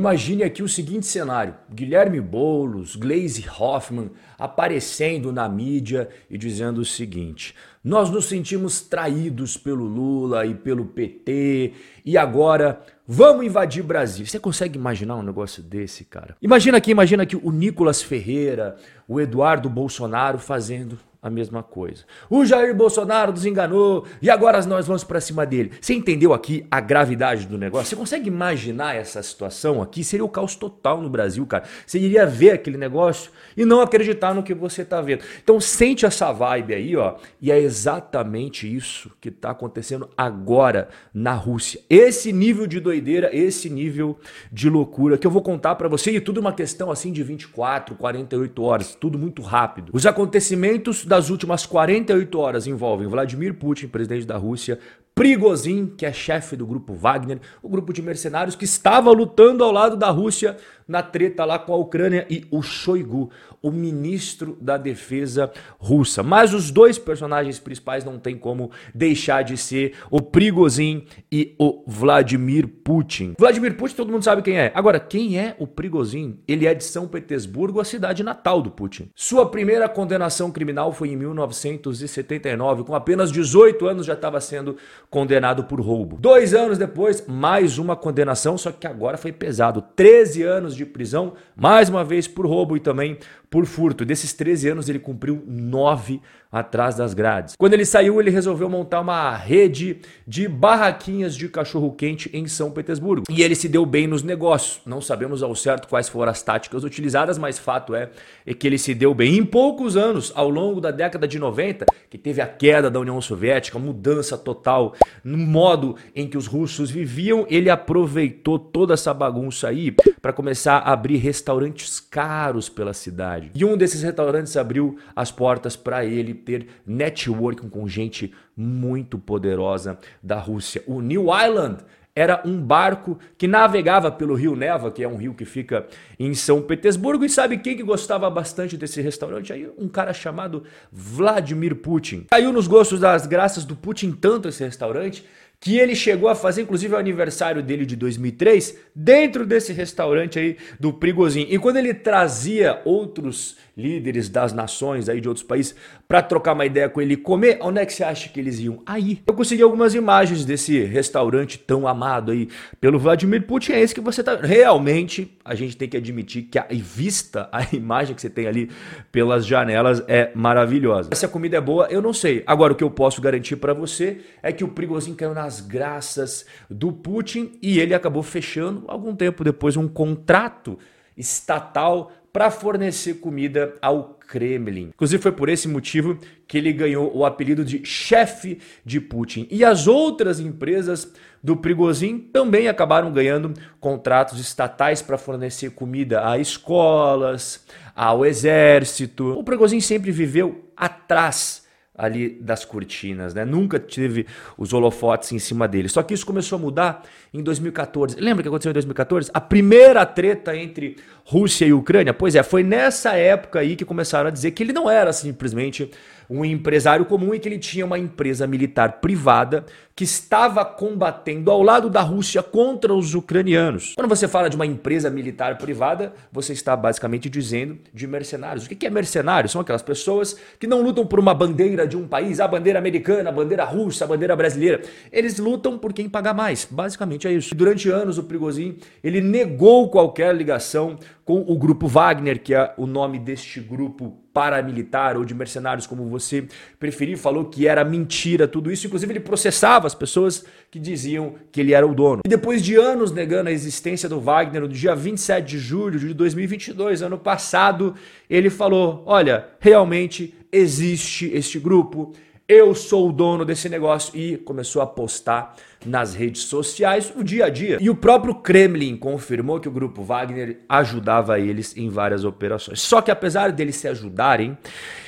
Imagine aqui o seguinte cenário: Guilherme Boulos, Glaze Hoffman aparecendo na mídia e dizendo o seguinte: nós nos sentimos traídos pelo Lula e pelo PT e agora vamos invadir Brasil. Você consegue imaginar um negócio desse, cara? Imagina aqui, imagina aqui o Nicolas Ferreira, o Eduardo Bolsonaro fazendo a mesma coisa. O Jair Bolsonaro nos enganou e agora nós vamos para cima dele. Você entendeu aqui a gravidade do negócio? Você consegue imaginar essa situação aqui? Seria o caos total no Brasil, cara. Você iria ver aquele negócio e não acreditar no que você tá vendo. Então sente essa vibe aí, ó, e é exatamente isso que tá acontecendo agora na Rússia. Esse nível de doideira, esse nível de loucura que eu vou contar para você e tudo uma questão assim de 24, 48 horas, tudo muito rápido. Os acontecimentos das últimas 48 horas envolvem Vladimir Putin, presidente da Rússia, Prigozhin, que é chefe do grupo Wagner, o grupo de mercenários que estava lutando ao lado da Rússia na treta lá com a Ucrânia, e o Shoigu, o ministro da defesa russa. Mas os dois personagens principais não tem como deixar de ser o Prigozhin e o Vladimir Putin. Vladimir Putin todo mundo sabe quem é. Agora, quem é o Prigozhin? Ele é de São Petersburgo, a cidade natal do Putin. Sua primeira condenação criminal foi em 1979, com apenas 18 anos já estava sendo condenado por roubo. Dois anos depois, mais uma condenação, só que agora foi pesado. 13 anos de prisão, mais uma vez por roubo e também por furto. Desses 13 anos, ele cumpriu 9 atrás das grades. Quando ele saiu, ele resolveu montar uma rede de barraquinhas de cachorro-quente em São Petersburgo. E ele se deu bem nos negócios. Não sabemos ao certo quais foram as táticas utilizadas, mas fato é, é que ele se deu bem. Em poucos anos, ao longo da década de 90, que teve a queda da União Soviética, mudança total no modo em que os russos viviam, ele aproveitou toda essa bagunça aí para começar a abrir restaurantes caros pela cidade. E um desses restaurantes abriu as portas para ele ter networking com gente muito poderosa da Rússia. O New Island era um barco que navegava pelo rio Neva, que é um rio que fica em São Petersburgo. E sabe quem que gostava bastante desse restaurante? Aí um cara chamado Vladimir Putin. Caiu nos gostos das graças do Putin tanto esse restaurante que ele chegou a fazer, inclusive, o aniversário dele de 2003 dentro desse restaurante aí do Prigozhin. E quando ele trazia outros líderes das nações aí de outros países para trocar uma ideia com ele e comer, onde é que você acha que eles iam? Aí. Eu consegui algumas imagens desse restaurante tão amado aí pelo Vladimir Putin. É esse que você tá. Realmente, a gente tem que admitir que a vista, a imagem que você tem ali pelas janelas é maravilhosa. Se a comida é boa, eu não sei. Agora, o que eu posso garantir para você é que o Prigozhin caiu nas graças do Putin e ele acabou fechando, algum tempo depois, um contrato estatal para fornecer comida ao Kremlin. Inclusive foi por esse motivo que ele ganhou o apelido de chefe de Putin. E as outras empresas do Prigozhin também acabaram ganhando contratos estatais para fornecer comida a escolas, ao exército. O Prigozhin sempre viveu atrás ali das cortinas, né? Nunca teve os holofotes em cima dele. Só que isso começou a mudar em 2014. Lembra o que aconteceu em 2014? A primeira treta entre Rússia e Ucrânia? Pois é, foi nessa época aí que começaram a dizer que ele não era simplesmente um empresário comum e que ele tinha uma empresa militar privada que estava combatendo ao lado da Rússia contra os ucranianos. Quando você fala de uma empresa militar privada, você está basicamente dizendo de mercenários. O que é mercenário? São aquelas pessoas que não lutam por uma bandeira de um país, a bandeira americana, a bandeira russa, a bandeira brasileira. Eles lutam por quem paga mais. Basicamente é isso. Durante anos o Prigozhin, ele negou qualquer ligação com o grupo Wagner, que é o nome deste grupo paramilitar ou de mercenários, como você preferir, falou que era mentira tudo isso. Inclusive, ele processava as pessoas que diziam que ele era o dono. E depois de anos negando a existência do Wagner, no dia 27 de julho de 2022, ano passado, ele falou: Olha, realmente existe este grupo eu sou o dono desse negócio e começou a postar nas redes sociais o dia a dia. E o próprio Kremlin confirmou que o grupo Wagner ajudava eles em várias operações. Só que apesar deles se ajudarem,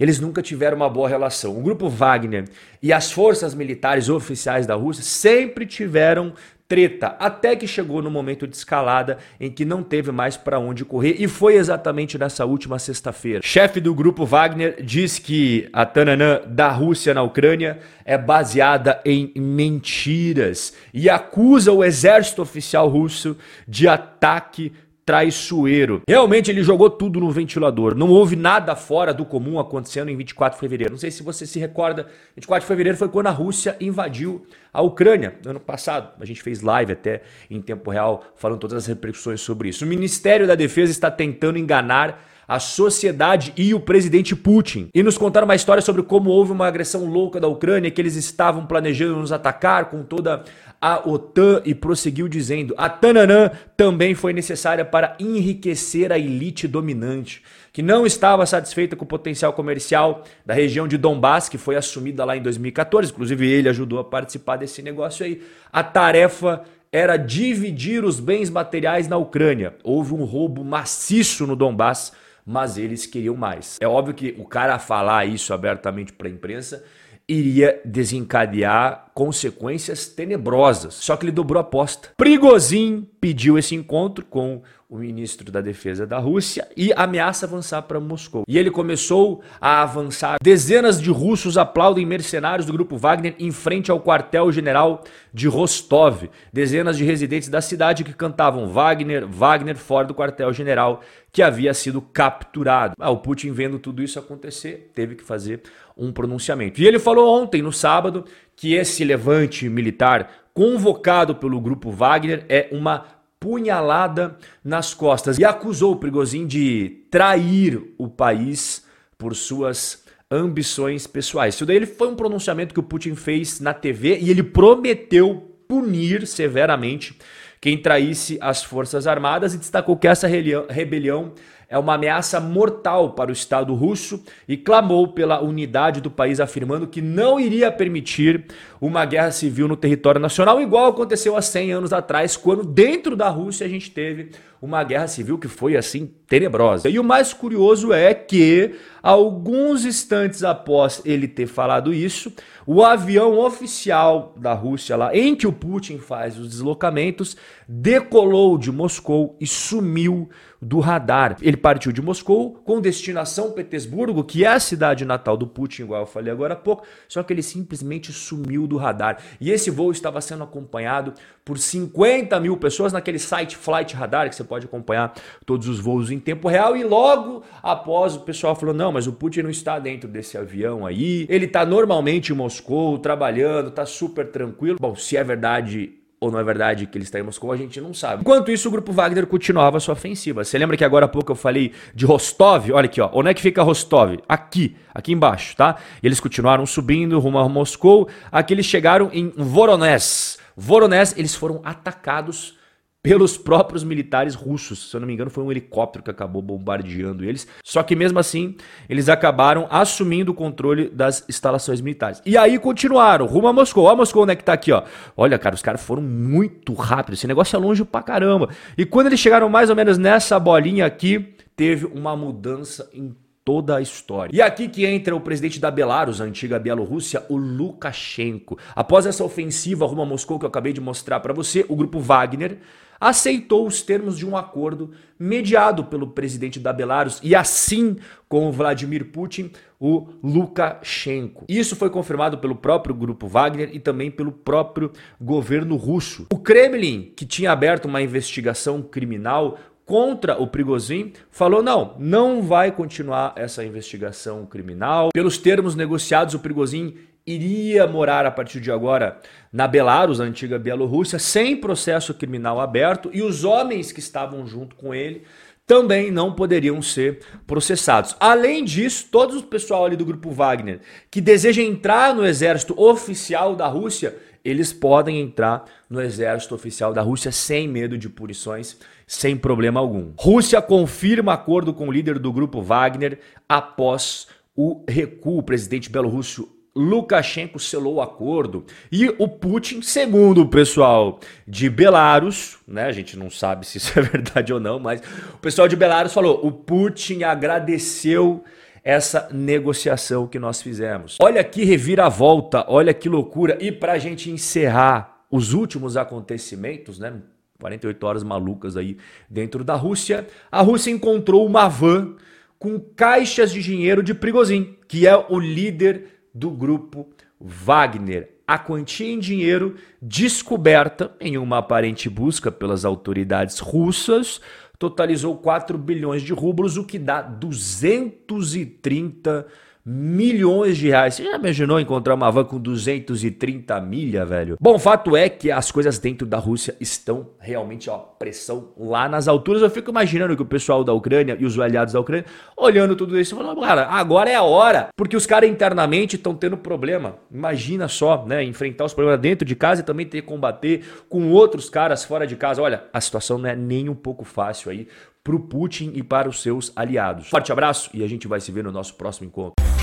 eles nunca tiveram uma boa relação. O grupo Wagner e as forças militares oficiais da Rússia sempre tiveram treta, até que chegou no momento de escalada em que não teve mais para onde correr e foi exatamente nessa última sexta-feira. Chefe do grupo Wagner diz que a Tananã da Rússia na Ucrânia é baseada em mentiras e acusa o exército oficial russo de ataque traiçoeiro. Realmente ele jogou tudo no ventilador. Não houve nada fora do comum acontecendo em 24 de fevereiro. Não sei se você se recorda, 24 de fevereiro foi quando a Rússia invadiu a Ucrânia, no ano passado. A gente fez live até em tempo real falando todas as repercussões sobre isso. O Ministério da Defesa está tentando enganar a sociedade e o presidente Putin. E nos contaram uma história sobre como houve uma agressão louca da Ucrânia, que eles estavam planejando nos atacar com toda a OTAN e prosseguiu dizendo: a Tananã também foi necessária para enriquecer a elite dominante, que não estava satisfeita com o potencial comercial da região de Donbass, que foi assumida lá em 2014. Inclusive, ele ajudou a participar desse negócio aí. A tarefa era dividir os bens materiais na Ucrânia. Houve um roubo maciço no Donbass, mas eles queriam mais. É óbvio que o cara falar isso abertamente para a imprensa iria desencadear consequências tenebrosas. Só que ele dobrou a aposta. Prigozhin pediu esse encontro com o ministro da Defesa da Rússia e ameaça avançar para Moscou. E ele começou a avançar. Dezenas de russos aplaudem mercenários do grupo Wagner em frente ao quartel-general de Rostov. Dezenas de residentes da cidade que cantavam Wagner, Wagner fora do quartel-general que havia sido capturado. Ah, o Putin vendo tudo isso acontecer, teve que fazer um pronunciamento. E ele falou ontem, no sábado, que esse levante militar convocado pelo grupo Wagner é uma punhalada nas costas e acusou o Prigozhin de trair o país por suas ambições pessoais. Isso daí foi um pronunciamento que o Putin fez na TV e ele prometeu punir severamente quem traísse as Forças Armadas e destacou que essa rebelião é uma ameaça mortal para o Estado russo e clamou pela unidade do país, afirmando que não iria permitir uma guerra civil no território nacional, igual aconteceu há 100 anos atrás, quando dentro da Rússia a gente teve uma guerra civil que foi assim tenebrosa. E o mais curioso é que, alguns instantes após ele ter falado isso, o avião oficial da Rússia lá, em que o Putin faz os deslocamentos, decolou de Moscou e sumiu do radar. Ele partiu de Moscou com destinação Petersburgo, que é a cidade natal do Putin, igual eu falei agora há pouco, só que ele simplesmente sumiu do radar. E esse voo estava sendo acompanhado por 50 mil pessoas naquele site Flight Radar, que você pode acompanhar todos os voos em tempo real. E logo após o pessoal falou: não, mas o Putin não está dentro desse avião aí, ele está normalmente em Moscou, trabalhando, está super tranquilo. Bom, se é verdade ou não é verdade que ele está em Moscou, a gente não sabe. Enquanto isso, o grupo Wagner continuava sua ofensiva. Você lembra que agora há pouco eu falei de Rostov? Olha aqui, ó. Onde é que fica Rostov? Aqui, aqui embaixo, tá? Eles continuaram subindo rumo a Moscou. Aqui eles chegaram em Voronezh. Voronezh, eles foram atacados pelos próprios militares russos. Se eu não me engano, foi um helicóptero que acabou bombardeando eles. Só que mesmo assim, eles acabaram assumindo o controle das instalações militares. E aí continuaram, rumo a Moscou. Olha Moscou, onde é que tá aqui, ó. Olha, cara, os caras foram muito rápidos. Esse negócio é longe pra caramba. E quando eles chegaram mais ou menos nessa bolinha aqui, teve uma mudança em toda a história. E aqui que entra o presidente da Belarus, a antiga Bielorrússia, o Lukashenko. Após essa ofensiva rumo a Moscou que eu acabei de mostrar para você, o grupo Wagner aceitou os termos de um acordo mediado pelo presidente da Belarus e assim com Vladimir Putin, o Lukashenko. Isso foi confirmado pelo próprio grupo Wagner e também pelo próprio governo russo. O Kremlin, que tinha aberto uma investigação criminal contra o Prigozhin, falou não, não vai continuar essa investigação criminal. Pelos termos negociados, o Prigozhin iria morar a partir de agora na Belarus, antiga Bielorrússia, sem processo criminal aberto, e os homens que estavam junto com ele também não poderiam ser processados. Além disso, todo o pessoal ali do grupo Wagner que deseja entrar no exército oficial da Rússia, eles podem entrar no exército oficial da Rússia sem medo de punições, sem problema algum. Rússia confirma acordo com o líder do grupo Wagner após o recuo. O presidente belorrusso Lukashenko selou o acordo e o Putin, segundo o pessoal de Belarus, né, a gente não sabe se isso é verdade ou não, mas o pessoal de Belarus falou: o Putin agradeceu essa negociação que nós fizemos. Olha que reviravolta, olha que loucura. E para a gente encerrar os últimos acontecimentos, né? 48 horas malucas aí dentro da Rússia, a Rússia encontrou uma van com caixas de dinheiro de Prigozhin, que é o líder do grupo Wagner. A quantia em dinheiro descoberta em uma aparente busca pelas autoridades russas totalizou 4 bilhões de rublos, o que dá 230 milhões de reais. Você já imaginou encontrar uma van com 230 milha, velho? Bom, fato é que as coisas dentro da Rússia estão realmente, ó, pressão lá nas alturas. Eu fico imaginando que o pessoal da Ucrânia e os aliados da Ucrânia, olhando tudo isso, falando, cara, agora é a hora. Porque os caras internamente estão tendo problema. Imagina só, né, enfrentar os problemas dentro de casa e também ter que combater com outros caras fora de casa. Olha, a situação não é nem um pouco fácil aí para o Putin e para os seus aliados. Forte abraço e a gente vai se ver no nosso próximo encontro.